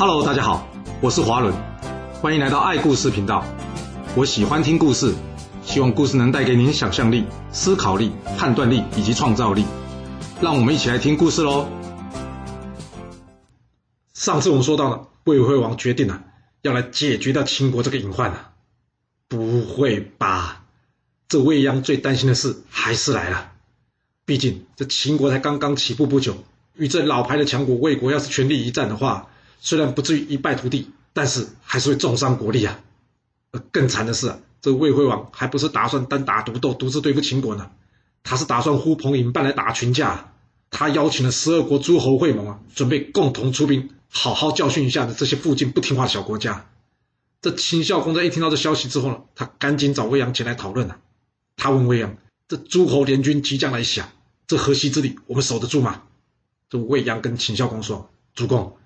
Hello，大家好，我是华伦，欢迎来到爱故事频道。我喜欢听故事，希望故事能带给您想象力、思考力、判断力以及创造力。让我们一起来听故事喽。上次我们说到了，魏惠王决定了要来解决掉秦国这个隐患啊。不会吧？这魏鞅最担心的事还是来了。毕竟这秦国才刚刚起步不久，与这老牌的强国魏国要是全力一战的话，虽然不至于一败涂地，但是还是会重伤国力啊。更惨的是啊，这魏惠王还不是打算单打独斗、独自对付秦国呢，他是打算呼朋引伴来打群架。他邀请了十二国诸侯会盟啊，准备共同出兵，好好教训一下这些附近不听话的小国家。这秦孝公在一听到这消息之后呢，他赶紧找魏阳前来讨论了。他问魏阳：“这诸侯联军即将来袭，这河西之地我们守得住吗？”这魏阳跟秦孝公说：“主公，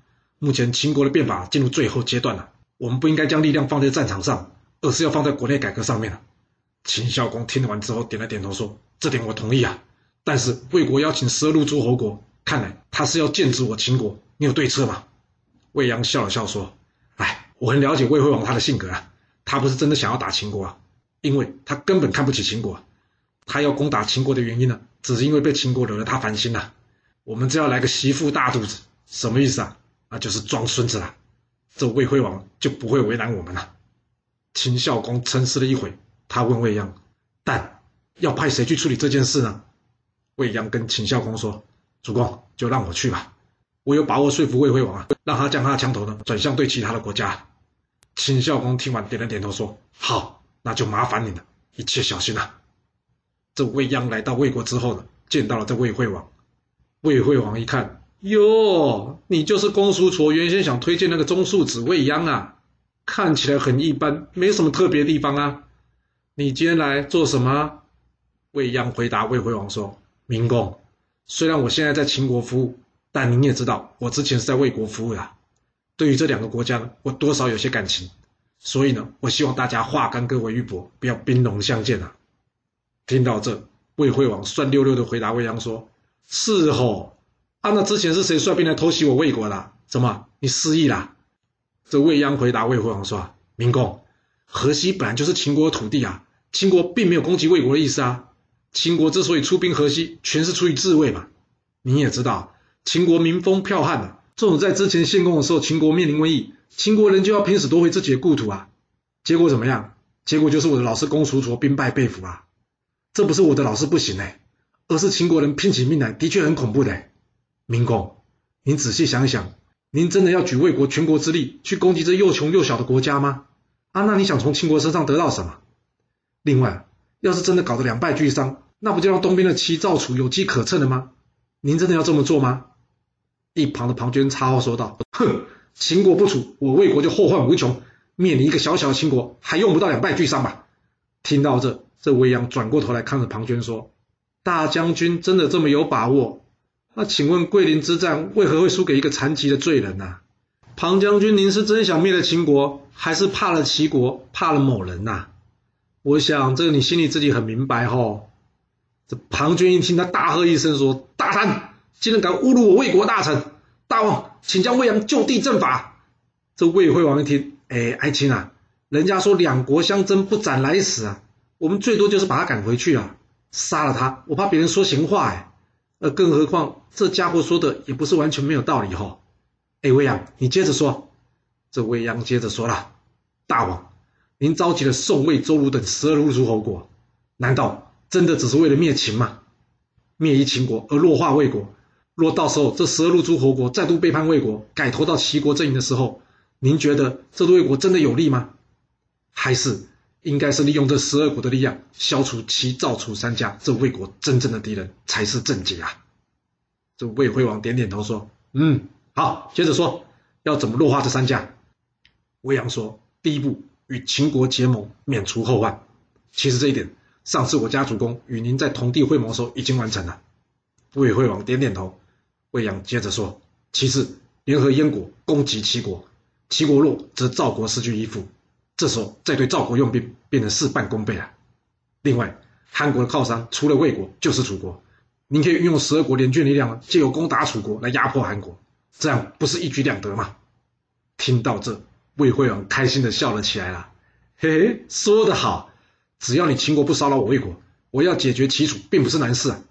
目前秦国的变法进入最后阶段了，我们不应该将力量放在战场上，而是要放在国内改革上面了。”秦孝公听完之后点了点头说：“这点我同意啊。但是魏国邀请十二路诸侯国，看来他是要剑指我秦国，你有对策吗？”魏阳笑了笑说。哎我很了解魏惠王他的性格啊，他不是真的想要打秦国啊，因为他根本看不起秦国，他要攻打秦国的原因呢，只是因为被秦国惹得他烦心了。我们只要来个媳妇大肚子，什么意思啊？那就是装孙子了，这魏惠王就不会为难我们了。秦孝公沉思了一会，他问魏鞅：“但要派谁去处理这件事呢？”魏鞅跟秦孝公说：“主公，就让我去吧。”我有把握说服魏惠王啊，让他将他的枪头呢转向对其他的国家。秦孝公听完点了点头，说：“好，那就麻烦你了，一切小心啊。”这魏鞅来到魏国之后呢，见到了这魏惠王。魏惠王一看，哟，你就是公叔痤原先想推荐那个中庶子魏央啊，看起来很一般，没什么特别地方啊。你今天来做什么？魏央回答魏惠王说：“明公，虽然我现在在秦国服务。”但您也知道，我之前是在魏国服务的，对于这两个国家呢，我多少有些感情，所以呢，我希望大家化干戈为玉帛，不要兵戎相见啊！听到这，魏惠王酸溜溜的回答魏央说：“是吼，啊，那之前是谁率兵来偷袭我魏国的？怎么，你失忆啦？”这魏鞅回答魏惠王说：“明公，河西本来就是秦国的土地啊，秦国并没有攻击魏国的意思啊。秦国之所以出兵河西，全是出于自卫嘛。你也知道。”秦国民风剽悍的，这种在之前献公的时候，秦国面临瘟疫，秦国人就要拼死夺回自己的故土啊。结果怎么样？结果就是我的老师公叔痤兵败被俘啊。这不是我的老师不行哎，而是秦国人拼起命来的确很恐怖的。明公，您仔细想一想，您真的要举魏国全国之力去攻击这又穷又小的国家吗？啊，那你想从秦国身上得到什么？另外，要是真的搞得两败俱伤，那不就让东边的齐赵楚有机可乘了吗？您真的要这么做吗？一旁的庞涓插话说道：“哼，秦国不楚，我魏国就后患无穷。面临一个小小的秦国，还用不到两败俱伤吧？”听到这，这魏阳转过头来看着庞涓说：“大将军真的这么有把握？那请问桂林之战为何会输给一个残疾的罪人呢？庞将军，您是真想灭了秦国，还是怕了齐国，怕了某人呐？我想这个你心里自己很明白吼。”这庞涓一听，他大喝一声说：“大胆！”竟然敢侮辱我魏国大臣，大王，请将魏阳就地正法。这魏惠王一听，哎，爱卿啊，人家说两国相争不斩来使啊，我们最多就是把他赶回去啊，杀了他，我怕别人说闲话哎。呃，更何况这家伙说的也不是完全没有道理哈。哎，魏阳，你接着说。这魏阳接着说了，大王，您召集了宋、魏、周、鲁等十二路诸侯国，难道真的只是为了灭秦吗？灭一秦国而弱化魏国？若到时候这十二路诸侯国再度背叛魏国，改投到齐国阵营的时候，您觉得这对魏国真的有利吗？还是应该是利用这十二国的力量，消除齐、赵、楚三家这魏国真正的敌人才是正解啊？这魏惠王点点头说：“嗯，好，接着说，要怎么弱化这三家？”魏阳说：“第一步，与秦国结盟，免除后患。其实这一点，上次我家主公与您在同地会盟时候已经完成了。”魏惠王点点头。魏阳接着说：“其次，联合燕国攻击齐国，齐国弱，则赵国失去依附，这时候再对赵国用兵，变成事半功倍了。另外，韩国的靠山除了魏国就是楚国，您可以运用十二国联军力量，借由攻打楚国来压迫韩国，这样不是一举两得吗？”听到这，魏惠王开心的笑了起来了。嘿嘿，说得好，只要你秦国不骚扰我魏国，我要解决齐楚并不是难事啊。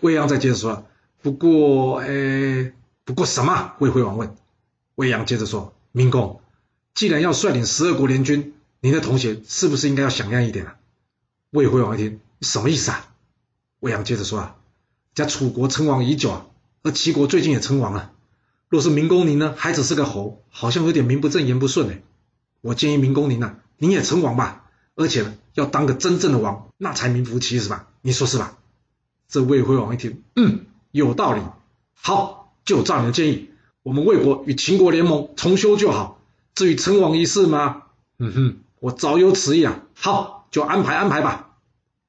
魏阳再接着说，不过，哎，不过什么？魏惠王问。魏阳接着说，明公，既然要率领十二国联军，您的同学是不是应该要响亮一点啊？魏惠王一听，什么意思啊？魏阳接着说啊，家楚国称王已久啊，而齐国最近也称王了。若是明公您呢，还只是个侯，好像有点名不正言不顺哎。我建议明公您呢，您也称王吧，而且呢，要当个真正的王，那才名副其实吧？你说是吧？这魏惠王一听，嗯，有道理。好，就照你的建议，我们魏国与秦国联盟重修就好。至于称王一事吗？嗯哼，我早有此意啊。好，就安排安排吧。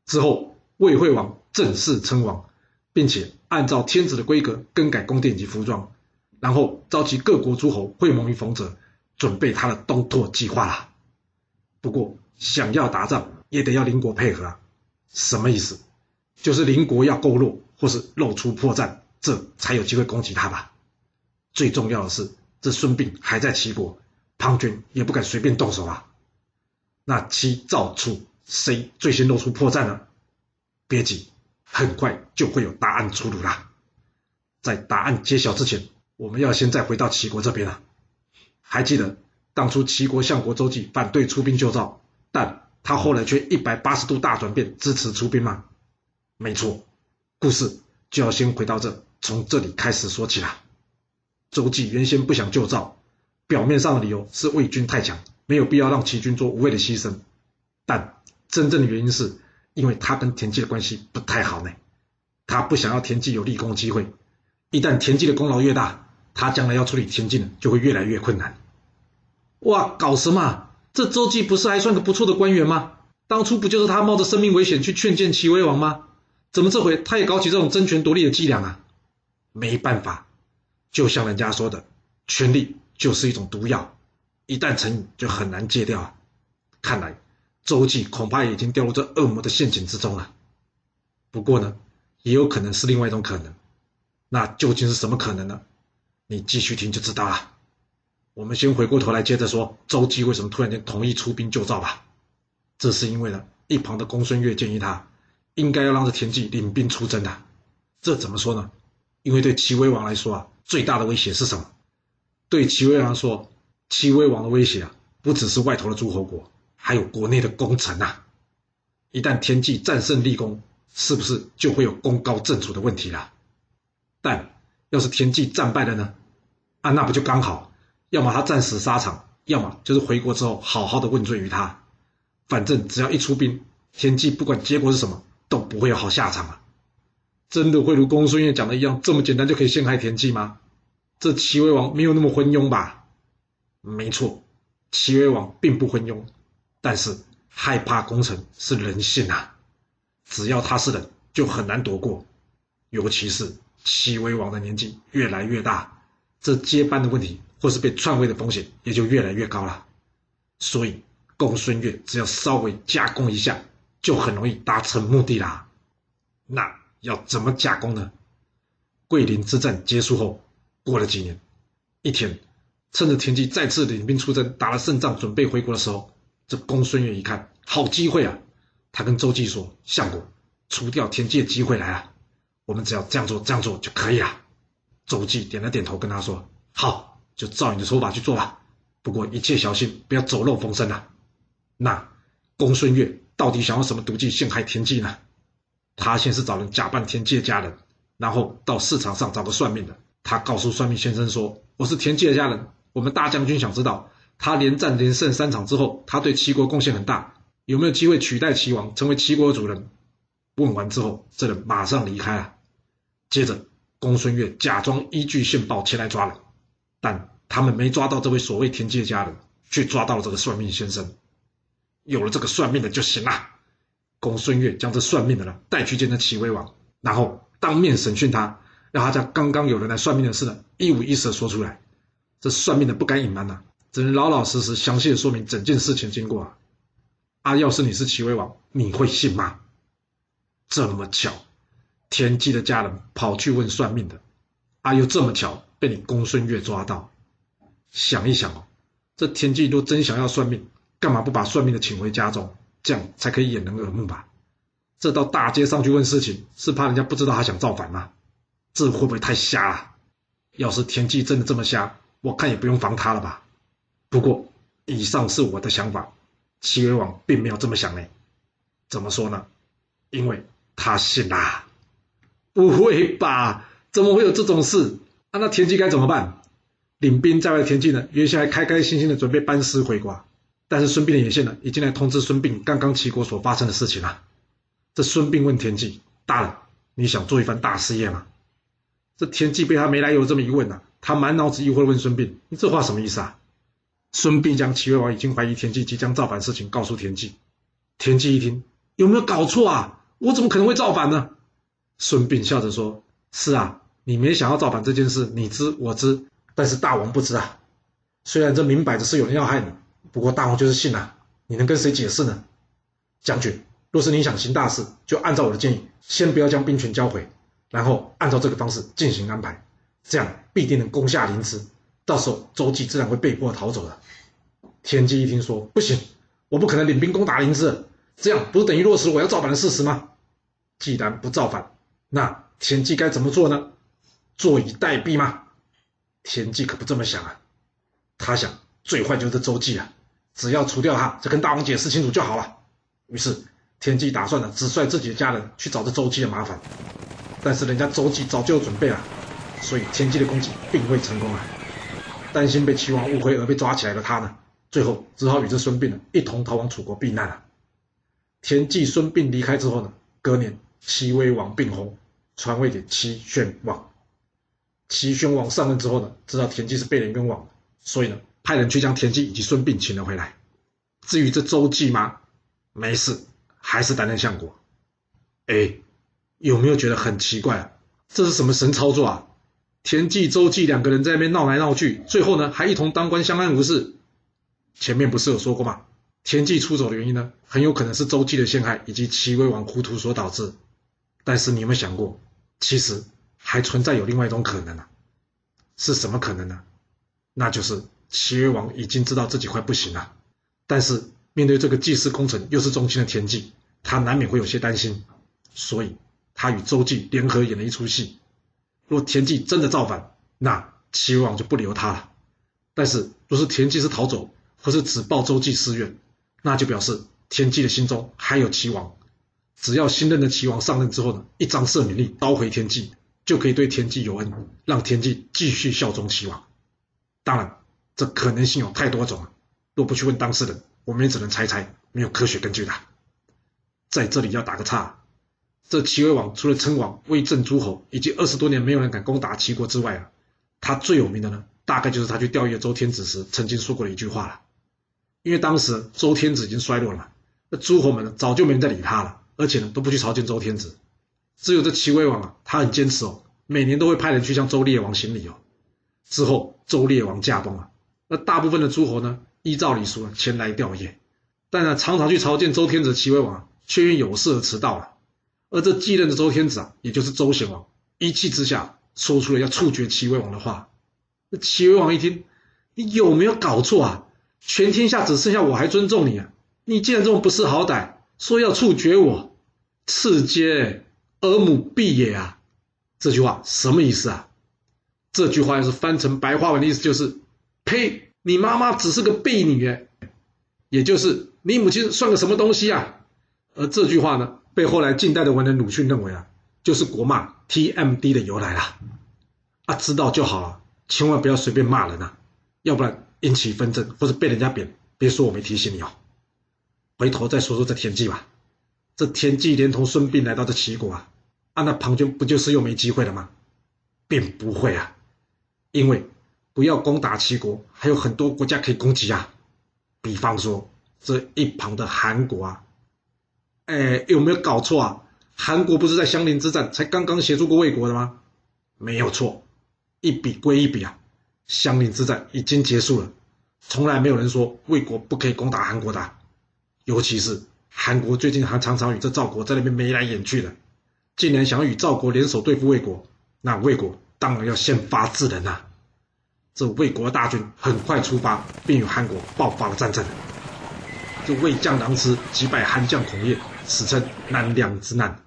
之后，魏惠王正式称王，并且按照天子的规格更改宫殿及服装。然后召集各国诸侯会盟于冯泽，准备他的东拓计划啦。不过想要打仗，也得要邻国配合啊。什么意思？就是邻国要够弱，或是露出破绽，这才有机会攻击他吧。最重要的是，这孙膑还在齐国，庞涓也不敢随便动手啊。那齐、赵、楚谁最先露出破绽呢？别急，很快就会有答案出炉啦。在答案揭晓之前。我们要先再回到齐国这边了。还记得当初齐国相国周忌反对出兵救赵，但他后来却一百八十度大转变，支持出兵吗？没错，故事就要先回到这，从这里开始说起啦。周忌原先不想救赵，表面上的理由是魏军太强，没有必要让齐军做无谓的牺牲。但真正的原因是因为他跟田忌的关系不太好呢，他不想要田忌有立功机会。一旦田忌的功劳越大，他将来要处理田忌呢，就会越来越困难。哇，搞什么？这周忌不是还算个不错的官员吗？当初不就是他冒着生命危险去劝谏齐威王吗？怎么这回他也搞起这种争权夺利的伎俩啊？没办法，就像人家说的，权力就是一种毒药，一旦成瘾就很难戒掉啊。看来周忌恐怕已经掉入这恶魔的陷阱之中了。不过呢，也有可能是另外一种可能。那究竟是什么可能呢？你继续听就知道了。我们先回过头来接着说周姬为什么突然间同意出兵救赵吧。这是因为呢，一旁的公孙越建议他应该要让这田忌领兵出征的。这怎么说呢？因为对齐威王来说啊，最大的威胁是什么？对齐威王说，齐威王的威胁啊，不只是外头的诸侯国，还有国内的功臣啊。一旦田忌战胜立功，是不是就会有功高震主的问题了？但要是田忌战败了呢？啊，那不就刚好？要么他战死沙场，要么就是回国之后好好的问罪于他。反正只要一出兵，田忌不管结果是什么，都不会有好下场啊！真的会如公孙越讲的一样，这么简单就可以陷害田忌吗？这齐威王没有那么昏庸吧？没错，齐威王并不昏庸，但是害怕功臣是人性啊！只要他是人，就很难躲过，尤其是。齐威王的年纪越来越大，这接班的问题或是被篡位的风险也就越来越高了。所以公孙越只要稍微加工一下，就很容易达成目的啦。那要怎么加工呢？桂林之战结束后，过了几年，一天，趁着田忌再次领兵出征，打了胜仗，准备回国的时候，这公孙越一看，好机会啊！他跟周忌说：“相国，除掉田忌的机会来了。”我们只要这样做，这样做就可以了。周忌点了点头，跟他说：“好，就照你的说法去做吧。不过一切小心，不要走漏风声啊。”那公孙越到底想要什么毒计陷害田忌呢？他先是找人假扮田忌的家人，然后到市场上找个算命的。他告诉算命先生说：“我是田忌的家人，我们大将军想知道，他连战连胜三场之后，他对齐国贡献很大，有没有机会取代齐王，成为齐国的主人？”问完之后，这人马上离开了。接着，公孙越假装依据线报前来抓人，但他们没抓到这位所谓田忌的家人，却抓到了这个算命先生。有了这个算命的就行了。公孙越将这算命的人带去见这齐威王，然后当面审讯他，让他将刚刚有人来算命的事呢一五一十的说出来。这算命的不敢隐瞒呐，只能老老实实详细的说明整件事情经过。啊，啊要是你是齐威王，你会信吗？这么巧，田忌的家人跑去问算命的，啊，又这么巧被你公孙越抓到，想一想哦，这田忌若真想要算命，干嘛不把算命的请回家中，这样才可以掩人耳目吧？这到大街上去问事情，是怕人家不知道他想造反吗？这会不会太瞎了？要是田忌真的这么瞎，我看也不用防他了吧。不过，以上是我的想法，齐威王并没有这么想呢。怎么说呢？因为他信啦。不会吧？怎么会有这种事？啊，那田忌该怎么办？领兵在外的田忌呢，原先还开开心心的准备班师回国，但是孙膑的眼线呢，已经来通知孙膑刚刚齐国所发生的事情了。这孙膑问田忌：“大人，你想做一番大事业吗？”这田忌被他没来由这么一问呢，他满脑子疑惑的问孙膑：“你这话什么意思啊？”孙膑将齐威王已经怀疑田忌即将造反事情告诉田忌。田忌一听，有没有搞错啊？我怎么可能会造反呢？孙膑笑着说：“是啊，你没想要造反这件事，你知我知，但是大王不知啊。虽然这明摆着是有人要害你，不过大王就是信啊，你能跟谁解释呢？将军，若是你想行大事，就按照我的建议，先不要将兵权交回。”然后按照这个方式进行安排，这样必定能攻下临淄。到时候周忌自然会被迫逃走的。田忌一听说不行，我不可能领兵攻打临淄，这样不是等于落实我要造反的事实吗？既然不造反，那田忌该怎么做呢？坐以待毙吗？田忌可不这么想啊，他想最坏就是周忌啊，只要除掉他，就跟大王解释清楚就好了。于是田忌打算呢，只率自己的家人去找这周忌的麻烦。但是人家周忌早就有准备了，所以田忌的攻击并未成功啊！担心被齐王误会而被抓起来的他呢，最后只好与这孙膑呢一同逃往楚国避难了。田忌、孙膑离开之后呢，隔年齐威王病薨，传位给齐宣王。齐宣王上任之后呢，知道田忌是被人冤枉，所以呢，派人去将田忌以及孙膑请了回来。至于这周忌吗？没事，还是担任相国。哎。有没有觉得很奇怪？这是什么神操作啊？田忌、周忌两个人在那边闹来闹去，最后呢还一同当官，相安无事。前面不是有说过吗？田忌出走的原因呢，很有可能是周忌的陷害以及齐威王糊涂所导致。但是你有没有想过，其实还存在有另外一种可能呢？是什么可能呢？那就是齐威王已经知道自己快不行了，但是面对这个祭祀功臣又是忠心的田忌，他难免会有些担心，所以。他与周忌联合演了一出戏，若田忌真的造反，那齐王就不留他了。但是若是田忌是逃走，或是只报周忌私怨，那就表示田忌的心中还有齐王。只要新任的齐王上任之后呢，一张赦免令召回田忌，就可以对田忌有恩，让田忌继续效忠齐王。当然，这可能性有太多种了，若不去问当事人，我们也只能猜猜，没有科学根据的。在这里要打个岔。这齐威王除了称王、威震诸侯，以及二十多年没有人敢攻打齐国之外啊，他最有名的呢，大概就是他去调阅周天子时曾经说过的一句话了。因为当时周天子已经衰落了，那诸侯们呢早就没人再理他了，而且呢都不去朝见周天子。只有这齐威王啊，他很坚持哦，每年都会派人去向周烈王行礼哦。之后周烈王驾崩了，那大部分的诸侯呢，依照礼数前来吊唁，但呢常常去朝见周天子齐威王，却因有事而迟到了。而这继任的周天子啊，也就是周显王，一气之下说出了要处决齐威王的话。那齐威王一听，你有没有搞错啊？全天下只剩下我还尊重你啊！你竟然这么不识好歹，说要处决我，赐皆尔母婢也啊！这句话什么意思啊？这句话要是翻成白话文的意思就是：呸！你妈妈只是个婢女，也就是你母亲算个什么东西啊？而这句话呢？被后来近代的文人鲁迅认为啊，就是国骂 TMD 的由来啦。啊，知道就好了，千万不要随便骂人啊，要不然引起纷争或者被人家贬，别说我没提醒你哦。回头再说说这田忌吧，这田忌连同孙膑来到这齐国啊，啊，那庞涓不就是又没机会了吗？并不会啊，因为不要攻打齐国，还有很多国家可以攻击啊，比方说这一旁的韩国啊。哎，有没有搞错啊？韩国不是在相邻之战才刚刚协助过魏国的吗？没有错，一笔归一笔啊。相邻之战已经结束了，从来没有人说魏国不可以攻打韩国的。尤其是韩国最近还常常与这赵国在那边眉来眼去的，竟然想要与赵国联手对付魏国，那魏国当然要先发制人呐。这魏国大军很快出发，并与韩国爆发了战争。这魏将狼师击败韩将孔业，史称南梁之难。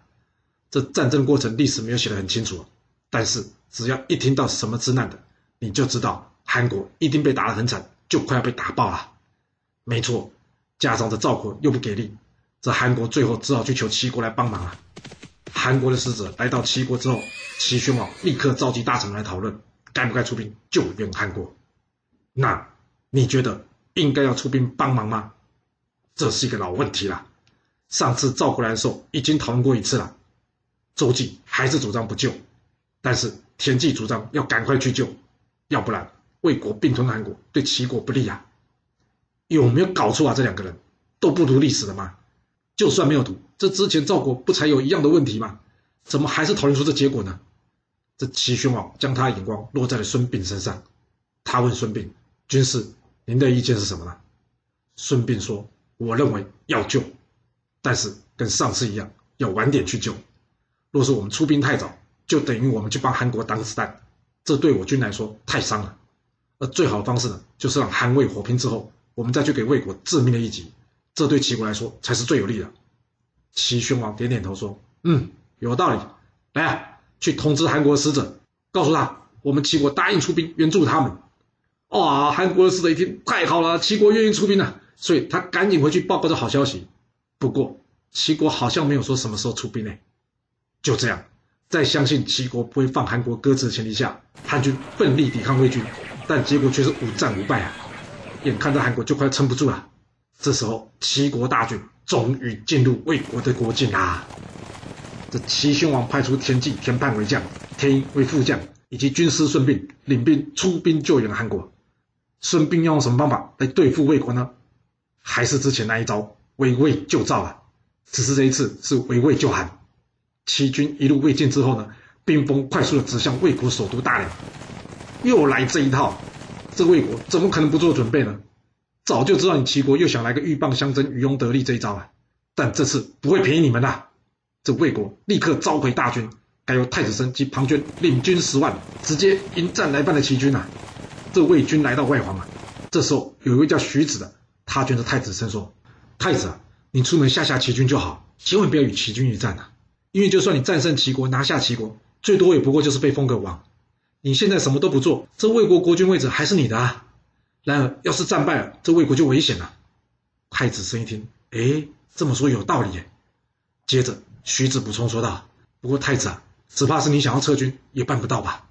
这战争过程历史没有写得很清楚，但是只要一听到什么之难的，你就知道韩国一定被打得很惨，就快要被打爆了。没错，加上这赵国又不给力，这韩国最后只好去求齐国来帮忙了。韩国的使者来到齐国之后，齐宣王立刻召集大臣来讨论，该不该出兵救援韩国。那你觉得应该要出兵帮忙吗？这是一个老问题了。上次赵国来的时候已经讨论过一次了。周忌还是主张不救，但是田忌主张要赶快去救，要不然魏国并吞韩国对齐国不利啊！有没有搞错啊？这两个人都不读历史的吗？就算没有读，这之前赵国不才有一样的问题吗？怎么还是讨论出这结果呢？这齐宣王将他的眼光落在了孙膑身上，他问孙膑：“军师，您的意见是什么呢？”孙膑说：“我认为要救，但是跟上次一样，要晚点去救。”若是我们出兵太早，就等于我们去帮韩国挡子弹，这对我军来说太伤了。而最好的方式呢，就是让韩魏火拼之后，我们再去给魏国致命的一击，这对齐国来说才是最有利的。齐宣王点点头说：“嗯，有道理。来啊，去通知韩国使者，告诉他我们齐国答应出兵援助他们。”哇，韩国的使者一听，太好了，齐国愿意出兵了，所以他赶紧回去报告这好消息。不过齐国好像没有说什么时候出兵呢。就这样，在相信齐国不会放韩国鸽子的前提下，韩军奋力抵抗魏军，但结果却是五战五败啊！眼看着韩国就快撑不住了。这时候，齐国大军终于进入魏国的国境啦。这齐宣王派出田忌、田盼为将，田婴为副将，以及军师孙膑领兵出兵救援韩国。孙膑要用什么方法来对付魏国呢？还是之前那一招围魏救赵啊？只是这一次是围魏救韩。齐军一路未进之后呢，兵锋快速的指向魏国首都大梁，又来这一套，这魏国怎么可能不做准备呢？早就知道你齐国又想来个鹬蚌相争、渔翁得利这一招啊！但这次不会便宜你们的。这魏国立刻召回大军，改由太子申及庞涓领军十万，直接迎战来犯的齐军啊！这魏军来到外黄啊，这时候有一位叫徐子的，他劝着太子申说：“太子啊，你出门吓吓齐军就好，千万不要与齐军一战啊！”因为就算你战胜齐国，拿下齐国，最多也不过就是被封个王。你现在什么都不做，这魏国国君位置还是你的啊。然而，要是战败了，这魏国就危险了。太子申一听，哎，这么说有道理。接着，徐子补充说道：“不过太子啊，只怕是你想要撤军也办不到吧？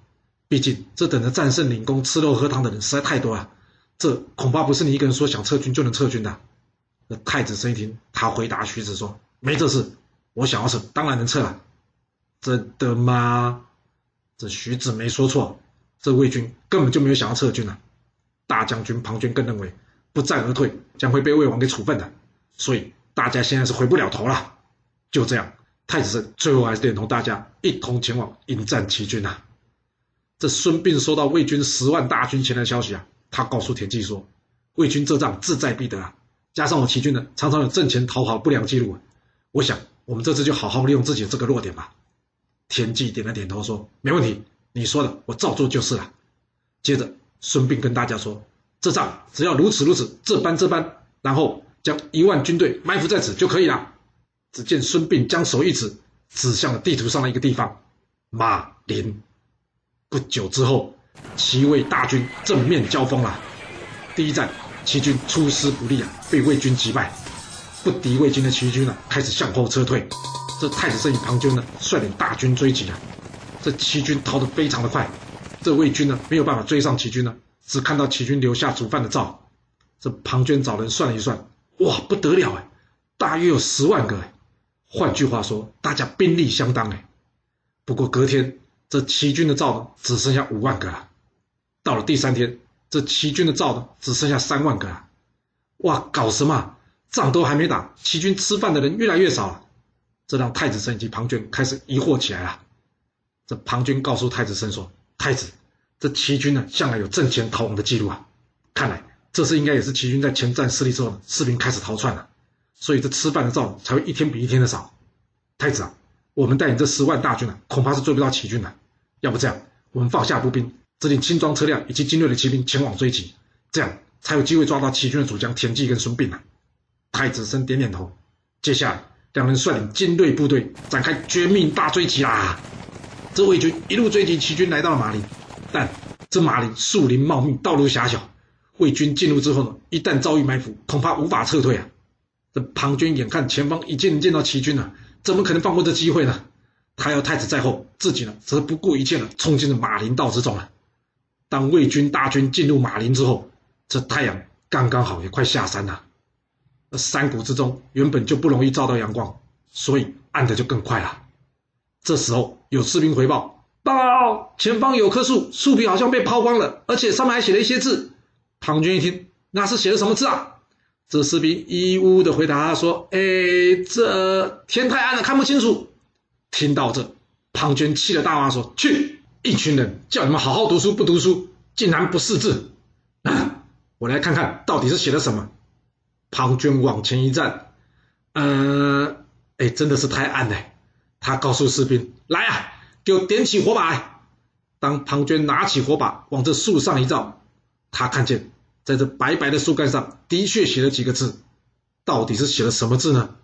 毕竟这等着战胜领功、吃肉喝汤的人实在太多了，这恐怕不是你一个人说想撤军就能撤军的。”那太子申一听，他回答徐子说：“没这事。”我想要撤，当然能撤了。真的吗？这徐子没说错，这魏军根本就没有想要撤军啊。大将军庞涓更认为，不战而退将会被魏王给处分的，所以大家现在是回不了头了。就这样，太子申最后还是连同大家一同前往迎战齐军啊。这孙膑收到魏军十万大军前来的消息啊，他告诉田忌说，魏军这仗志在必得啊，加上我齐军呢常常有阵前逃跑不良记录，我想。我们这次就好好利用自己的这个弱点吧。田忌点了点头，说：“没问题，你说的我照做就是了。”接着，孙膑跟大家说：“这仗只要如此如此，这般这般，然后将一万军队埋伏在此就可以了。”只见孙膑将手一指，指向了地图上的一个地方——马陵。不久之后，齐魏大军正面交锋了。第一战，齐军出师不利啊，被魏军击败。不敌魏军的齐军呢，开始向后撤退。这太子申与庞涓呢，率领大军追击啊。这齐军逃得非常的快，这魏军呢没有办法追上齐军呢，只看到齐军留下煮饭的灶。这庞涓找人算了一算，哇，不得了哎，大约有十万个哎。换句话说，大家兵力相当哎。不过隔天，这齐军的灶呢，只剩下五万个了。到了第三天，这齐军的灶呢，只剩下三万个了。哇，搞什么？仗都还没打，齐军吃饭的人越来越少了，这让太子申以及庞涓开始疑惑起来了。这庞涓告诉太子申说：“太子，这齐军呢，向来有阵前逃亡的记录啊，看来这次应该也是齐军在前战失利之后，士兵开始逃窜了，所以这吃饭的灶才会一天比一天的少。太子啊，我们带领这十万大军啊，恐怕是追不到齐军的。要不这样，我们放下步兵，指令轻装车辆以及精锐的骑兵前往追击，这样才有机会抓到齐军的主将田忌跟孙膑啊。太子申点点头，接下来两人率领精锐部队展开绝命大追击啦。这魏军一路追击齐军来到了马陵，但这马陵树林茂密，道路狭小，魏军进入之后呢，一旦遭遇埋伏，恐怕无法撤退啊。这庞涓眼看前方已经见到齐军了，怎么可能放过这机会呢？他要太子在后，自己呢则不顾一切的冲进了马陵道之中了。当魏军大军进入马陵之后，这太阳刚刚好也快下山了。山谷之中原本就不容易照到阳光，所以暗的就更快了。这时候有士兵回报：报告，前方有棵树，树皮好像被抛光了，而且上面还写了一些字。庞涓一听，那是写的什么字啊？这士兵一呜的回答说：“哎，这天太暗了，看不清楚。”听到这，庞涓气得大骂说：“去！一群人叫你们好好读书，不读书，竟然不识字！我来看看到底是写了什么。”庞涓往前一站，嗯，哎，真的是太暗了。他告诉士兵：“来啊，给我点起火把！”当庞涓拿起火把往这树上一照，他看见。在这白白的树干上，的确写了几个字，到底是写了什么字呢？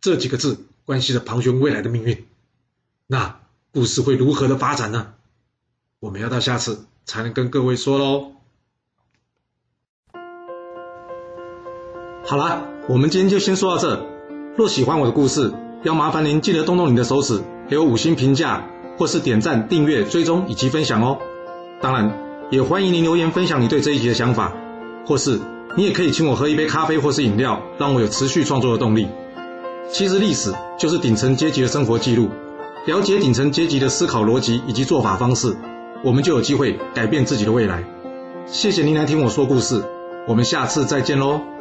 这几个字关系着庞涓未来的命运。那故事会如何的发展呢？我们要到下次才能跟各位说喽。好了，我们今天就先说到这。若喜欢我的故事，要麻烦您记得动动你的手指，给我五星评价，或是点赞、订阅、追踪以及分享哦。当然。也欢迎您留言分享你对这一集的想法，或是你也可以请我喝一杯咖啡或是饮料，让我有持续创作的动力。其实历史就是顶层阶级的生活记录，了解顶层阶级的思考逻辑以及做法方式，我们就有机会改变自己的未来。谢谢您来听我说故事，我们下次再见喽。